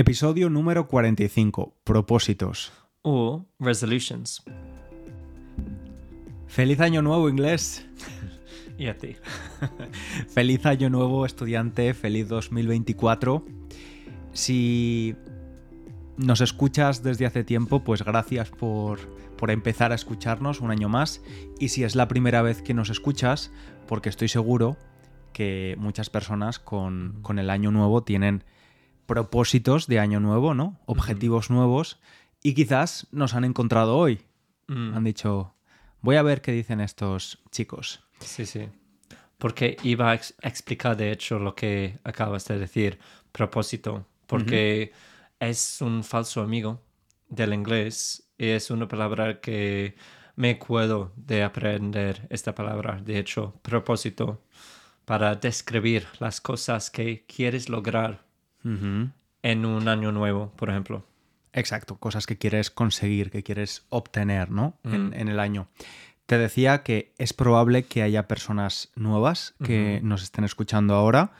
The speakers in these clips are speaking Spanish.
Episodio número 45. Propósitos. O resolutions. Feliz año nuevo, inglés. Y a ti. Feliz año nuevo, estudiante. Feliz 2024. Si nos escuchas desde hace tiempo, pues gracias por, por empezar a escucharnos un año más. Y si es la primera vez que nos escuchas, porque estoy seguro que muchas personas con, con el año nuevo tienen propósitos de año nuevo, ¿no? Objetivos nuevos. Y quizás nos han encontrado hoy. Mm, Han dicho, voy a ver qué dicen estos chicos. Sí, sí. Porque iba a ex- explicar, de hecho, lo que acabas de decir, propósito. Porque es un falso amigo del inglés y es una palabra que me acuerdo de aprender esta palabra, de hecho, propósito, para describir las cosas que quieres lograr En un año nuevo, por ejemplo. Exacto, cosas que quieres conseguir, que quieres obtener, ¿no? En, en el año. Te decía que es probable que haya personas nuevas que nos estén escuchando ahora,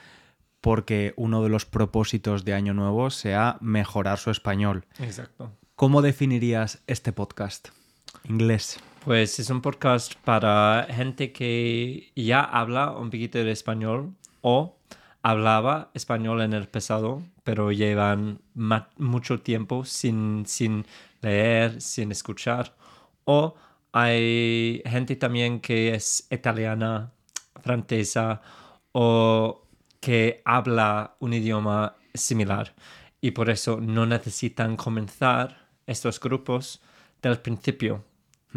porque uno de los propósitos de Año Nuevo sea mejorar su español. Exacto. ¿Cómo definirías este podcast? Inglés. Pues es un podcast para gente que ya habla un poquito de español o hablaba español en el pasado, pero llevan mucho tiempo sin, sin leer, sin escuchar. O hay gente también que es italiana, francesa o que habla un idioma similar y por eso no necesitan comenzar estos grupos del principio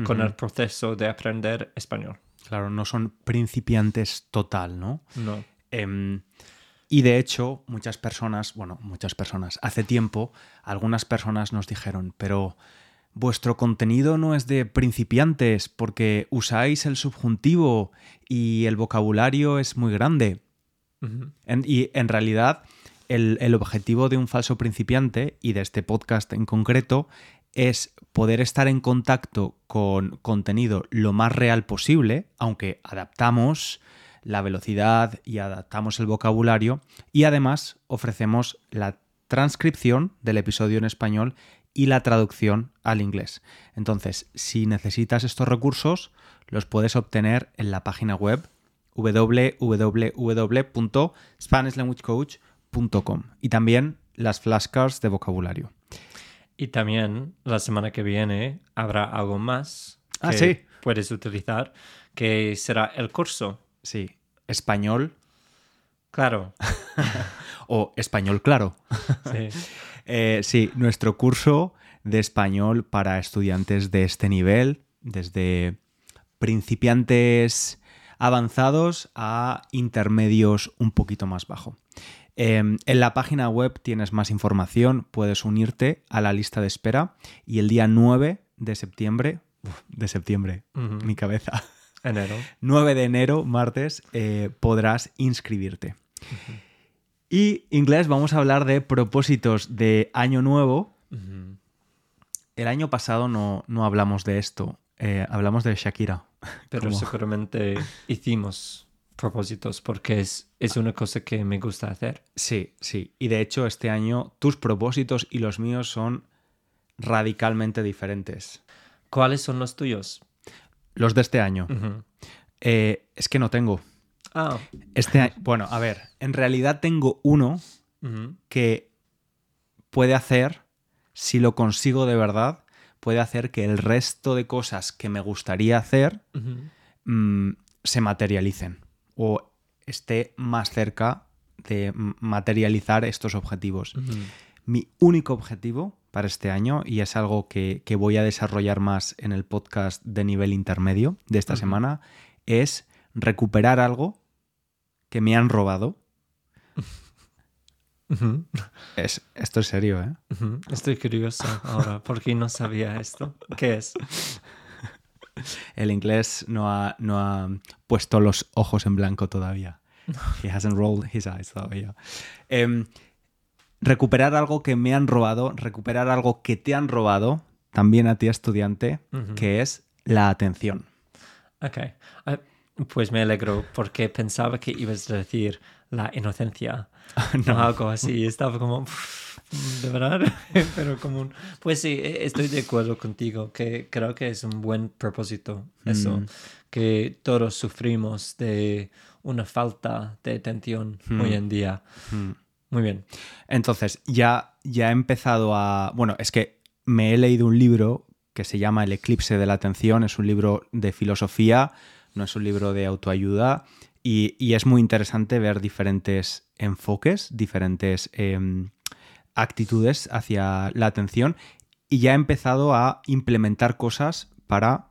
con el proceso de aprender español. Claro, no son principiantes total, ¿no? No. Em, y de hecho, muchas personas, bueno, muchas personas, hace tiempo, algunas personas nos dijeron, pero vuestro contenido no es de principiantes porque usáis el subjuntivo y el vocabulario es muy grande. En- y en realidad, el, el objetivo de un falso principiante y de este podcast en concreto es poder estar en contacto con contenido lo más real posible, aunque adaptamos la velocidad y adaptamos el vocabulario y además ofrecemos la transcripción del episodio en español y la traducción al inglés. Entonces, si necesitas estos recursos, los puedes obtener en la página web www.spanishlanguagecoach.com y también las flashcards de vocabulario. Y también la semana que viene habrá algo más Ah, que sí. puedes utilizar, que será el curso. Sí, español Claro. o español claro. Sí. Eh, sí, nuestro curso de español para estudiantes de este nivel, desde principiantes avanzados a intermedios un poquito más bajo. Eh, en la página web tienes más información, puedes unirte a la lista de espera y el día 9 de septiembre, uf, de septiembre, mi cabeza, Enero. 9 de enero, martes, eh, podrás inscribirte. Y inglés, vamos a hablar de propósitos de año nuevo. El año pasado no, no hablamos de esto, eh, hablamos de Shakira. Pero seguramente hicimos propósitos porque es, es una cosa que me gusta hacer. Sí, sí. Y de hecho este año tus propósitos y los míos son radicalmente diferentes. ¿Cuáles son los tuyos? Los de este año. Eh, es que no tengo. Ah. Este bueno, a ver, en realidad tengo uno que puede hacer, si lo consigo de verdad, puede hacer que el resto de cosas que me gustaría hacer mm, se materialicen o esté más cerca de materializar estos objetivos. Mi único objetivo para este año, y es algo que, que voy a desarrollar más en el podcast de nivel intermedio de esta semana, es recuperar algo que me han robado. Es, esto es serio, ¿eh? Estoy curioso ahora porque no sabía esto. ¿Qué es? El inglés no ha, no ha puesto los ojos en blanco todavía. He hasn't rolled his eyes todavía. Em, recuperar algo que me han robado, recuperar algo que te han robado, también a ti estudiante, que es la atención. Ok. Ah, Pues me alegro porque pensaba que ibas a decir la inocencia no. algo así. Estaba como, de verdad, pero como un... Pues sí, e, estoy de acuerdo contigo, que creo que es un buen propósito eso, Mm. que todos sufrimos de una falta de atención Mm. hoy en día. Mm. Muy bien. Entonces, ya, ya he empezado a... Bueno, es que me he leído un libro que se llama El eclipse de la atención, es un libro de filosofía, no es un libro de autoayuda, y, y es muy interesante ver diferentes enfoques, diferentes em, actitudes hacia la atención, y ya he empezado a implementar cosas para,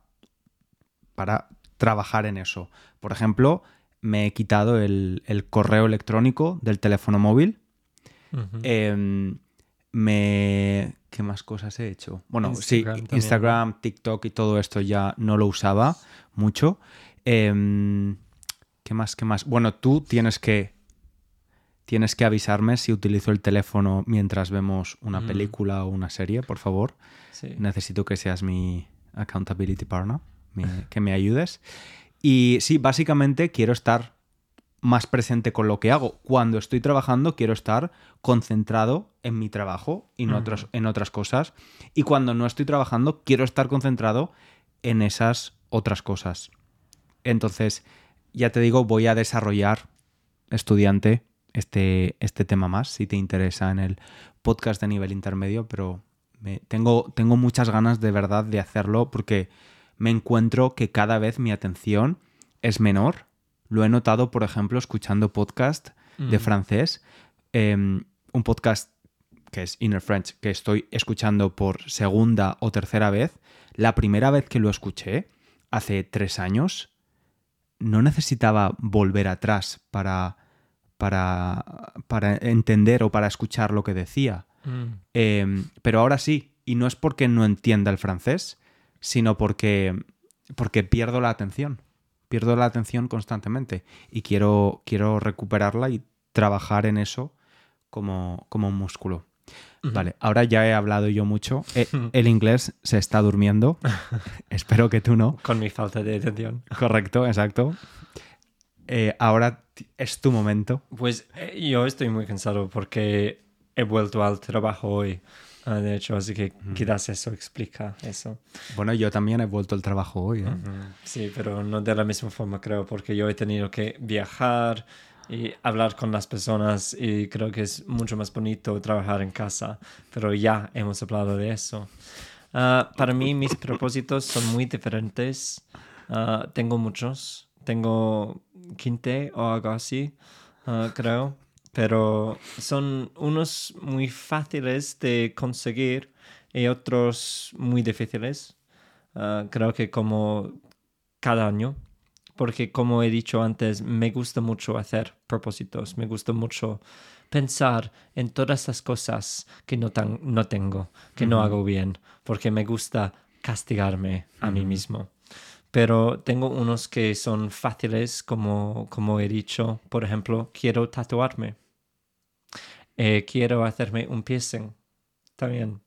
para trabajar en eso. Por ejemplo, me he quitado el, el correo electrónico del teléfono móvil. Em, me... ¿Qué más cosas he hecho? Bueno, Instagram sí, también, Instagram, TikTok y todo esto ya no lo usaba mucho. Em, ¿Qué más? ¿Qué más? Bueno, tú tienes que... Tienes que avisarme si utilizo el teléfono mientras vemos una Mm. película o una serie, por favor. Sí. Necesito que seas mi accountability partner, mi- que me ayudes. Y sí, básicamente quiero estar más presente con lo que hago. Cuando estoy trabajando, quiero estar concentrado en mi trabajo y no Ujú. otras, en otras cosas. Y cuando no estoy trabajando, quiero estar concentrado en esas otras cosas. Entonces, ya te digo, voy a desarrollar, estudiante, este, este tema más, si te interesa en el podcast de nivel intermedio, pero me- tengo, tengo muchas ganas de verdad de hacerlo porque me encuentro que cada vez mi atención es menor. Lo he notado, por ejemplo, escuchando podcast de Mm. francés, em, un podcast que es Inner French, que estoy escuchando por segunda o tercera vez. La primera vez que lo escuché, hace tres años, no necesitaba volver atrás para, para, para entender o para escuchar lo que decía. Mm. Eh, pero ahora sí, y no es porque no entienda el francés, sino porque, porque pierdo la atención. Pierdo la atención constantemente y quiero, quiero recuperarla y trabajar en eso como, como un músculo. Vale, ahora ya he hablado yo mucho. Eh, el inglés se está durmiendo. Espero que tú no. Con mi falta de atención. Correcto, exacto. Eh, ahora es tu momento. Pues eh, yo estoy muy cansado porque he vuelto al trabajo hoy. Ah, de hecho, así que quizás eso explica eso. Bueno, yo también he vuelto al trabajo hoy. ¿eh? Sí, pero no de la misma forma, creo, porque yo he tenido que viajar y hablar con las personas y creo que es mucho más bonito trabajar en casa, pero ya hemos hablado de eso. Ah, para mí mis propósitos son muy diferentes. Ah, tengo muchos, tengo 15 o algo así, creo, pero son unos muy fáciles de conseguir y otros muy difíciles. Ah, creo que como cada año, porque como he dicho antes, me gusta mucho hacer propósitos, me gusta mucho pensar en todas las cosas que no, tan- no tengo, que no hago bien, porque me gusta castigarme a mí mismo. Pero tengo unos que son fáciles, como, como he dicho, por ejemplo, quiero tatuarme. Eh, quiero hacerme un piercing también.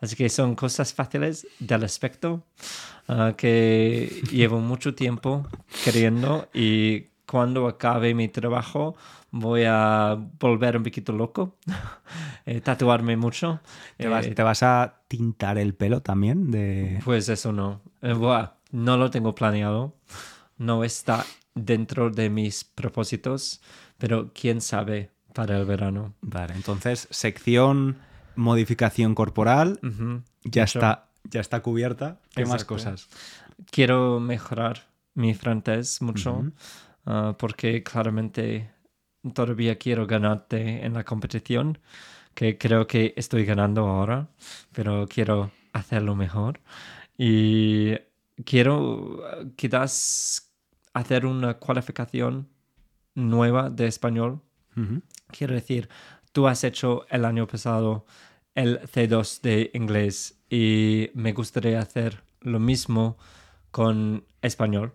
Así que son cosas fáciles del aspecto ah, que llevo mucho tiempo queriendo y cuando acabe mi trabajo voy a volver un poquito loco, eh, tatuarme mucho. ¿Te vas, Eh, te vas a tintar el pelo también? De... pues eso no. Eh, no lo tengo planeado. No está dentro de mis propósitos, pero quién sabe para el verano. Vale, entonces, sección modificación corporal ya está, ya está cubierta. ¿Qué más cosas? Quiero mejorar mi francés mucho ah, porque claramente todavía quiero ganarte en la competición, que creo que estoy ganando ahora, pero quiero hacerlo mejor. Y quiero ah, quizás hacer una cualificación nueva de español. Ujú. Quiero decir, tú has hecho el año pasado el C2 de inglés y me gustaría hacer lo mismo con español.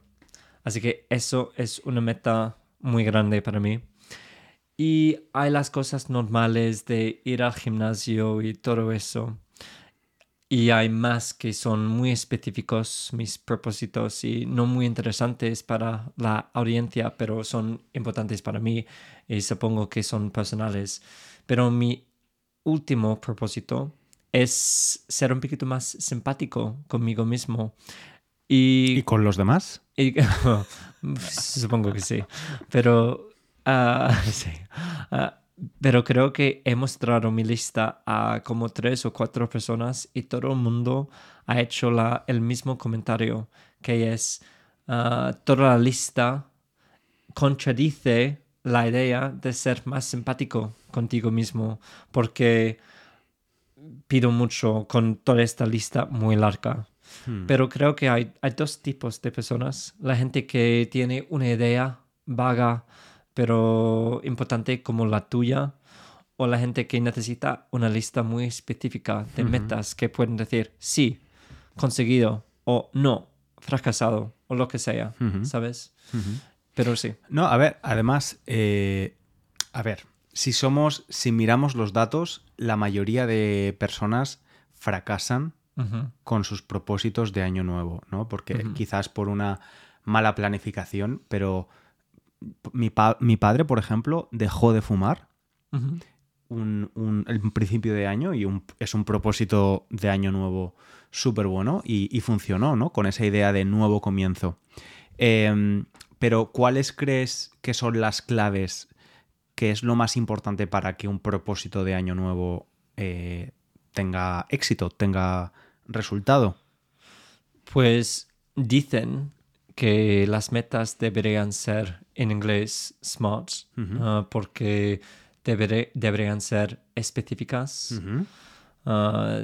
Así que eso es una meta muy grande para mí. Y hay las cosas normales de ir al gimnasio y todo eso. Y hay más que son muy específicos mis propósitos y no muy interesantes para la audiencia, pero son importantes para mí y supongo que son personales. Pero mi último propósito es ser un poquito más simpático conmigo mismo. ¿Y, ¿Y con los demás? y- supongo que sí. Pero, ah, sí. Ah, pero creo que he mostrado mi lista a como tres o cuatro personas y todo el mundo ha hecho la, el mismo comentario, que es ah, toda la lista contradice la idea de ser más simpático contigo mismo, porque pido mucho con toda esta lista muy larga. Hmm. Pero creo que hay, hay dos tipos de personas. La gente que tiene una idea vaga, pero importante como la tuya, o la gente que necesita una lista muy específica de metas que pueden decir sí, conseguido, o no, fracasado, o lo que sea. ¿sabes? Pero sí. No, a ver, además, eh, a ver, si somos, si miramos los datos, la mayoría de personas fracasan con sus propósitos de año nuevo, ¿no? Porque quizás por una mala planificación, pero mi, pa- mi padre, por ejemplo, dejó de fumar un, un- el principio de año y un- es un propósito de año nuevo súper bueno y, y funcionó, ¿no? Con esa idea de nuevo comienzo. Em, pero, ¿cuáles crees que son las claves? que es lo más importante para que un propósito de año nuevo eh, tenga éxito, tenga resultado? Pues dicen que las metas deberían ser en inglés SMART, ah, porque deberé- deberían ser específicas, ah,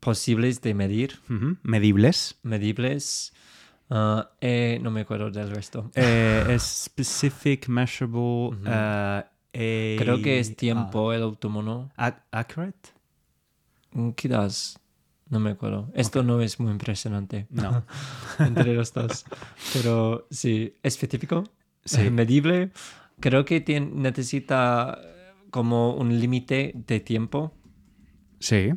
posibles de medir. Medibles. medibles. ah, y no me acuerdo del resto. Eh, specific, measurable. Eh, Creo que es tiempo el último, ¿no? ac- accurate. Mm, Quizás. No me acuerdo. Esto no es muy impresionante. No. Entre los dos. Pero sí, específico, Sí. medible. Creo que tien- necesita eh, como un límite de tiempo. Sí.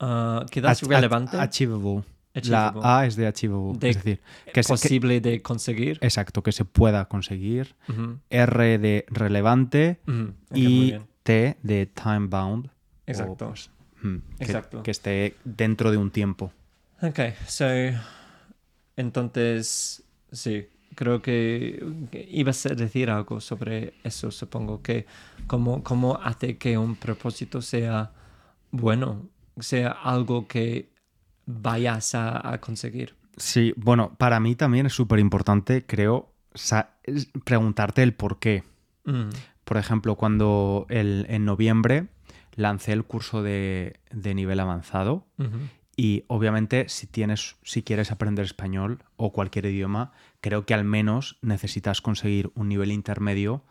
Ah, quizás Ach- ach- relevante, Achievable. Achievable. La A es de achievable. De- es decir, que que- posible de conseguir. exacto, que se pueda conseguir. R de relevante y. T de time bound. o, Exacto. pues, que- Exacto. Que, esté dentro de un tiempo. Ok, so, entonces, sí, creo que, ibas a decir algo sobre eso, supongo, que cómo, cómo hace que un propósito sea bueno, sea algo que vayas a, a conseguir. Sí, bueno, para mí también es súper importante, creo, preguntarte el por qué. Mm, Por ejemplo, cuando el- en noviembre lancé el curso de, de nivel avanzado y obviamente si tienes, si quieres aprender español o cualquier idioma, creo que al menos necesitas conseguir un nivel intermedio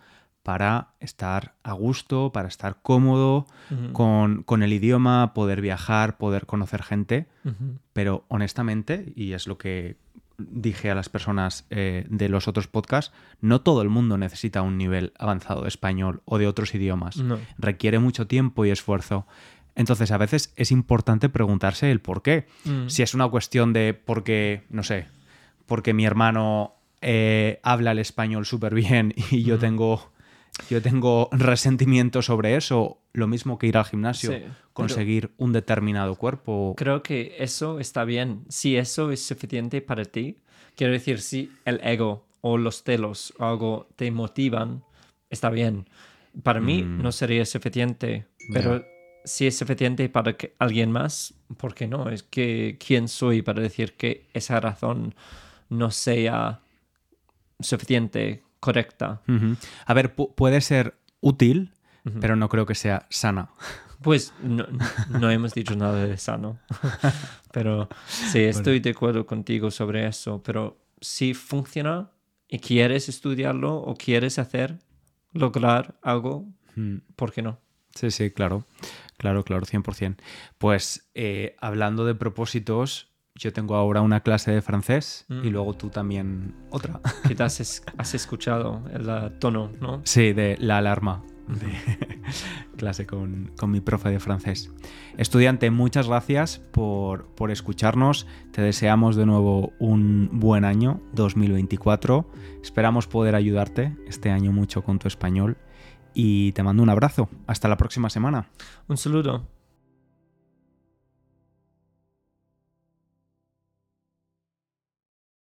para estar a gusto, para estar cómodo con, con el idioma, poder viajar, poder conocer gente. Pero honestamente, y es lo que dije a las personas eh, de los otros podcasts, no todo el mundo necesita un nivel avanzado de español o de otros idiomas. No. Requiere mucho tiempo y esfuerzo. Entonces, a veces es importante preguntarse el por qué. Mm, Si es una cuestión de porque, no sé, porque mi hermano eh, habla el español súper bien y yo Ujú. tengo, yo tengo resentimiento sobre eso, lo mismo que ir al gimnasio, Sí, conseguir un determinado cuerpo. Creo que eso está bien. Si eso es suficiente para ti, quiero decir, si el ego o los celos o algo te motivan, está bien. Para mí Mm. no sería suficiente, pero si es suficiente para que alguien más, ¿por qué no? Es que quién soy para decir que esa razón no sea suficiente, correcta. A ver, pu- puede ser útil, pero no creo que sea sana. Pues no, no hemos dicho nada de sano. pero sí, estoy de acuerdo contigo sobre eso. Pero si funciona y quieres estudiarlo o quieres hacer, lograr algo, Mm. ¿por qué no? Sí, sí, claro. Claro, claro, 100%. Pues eh, hablando de propósitos, yo tengo ahora una clase de francés y Mm. luego tú también otra. Quizás es- has escuchado el uh, tono, ¿no? Sí, de la alarma. de clase con, mi profe de francés. Estudiante, muchas gracias por, por escucharnos. Te deseamos de nuevo un buen año 2024. Esperamos poder ayudarte este año mucho con tu español y te mando un abrazo. Hasta la próxima semana. Un saludo.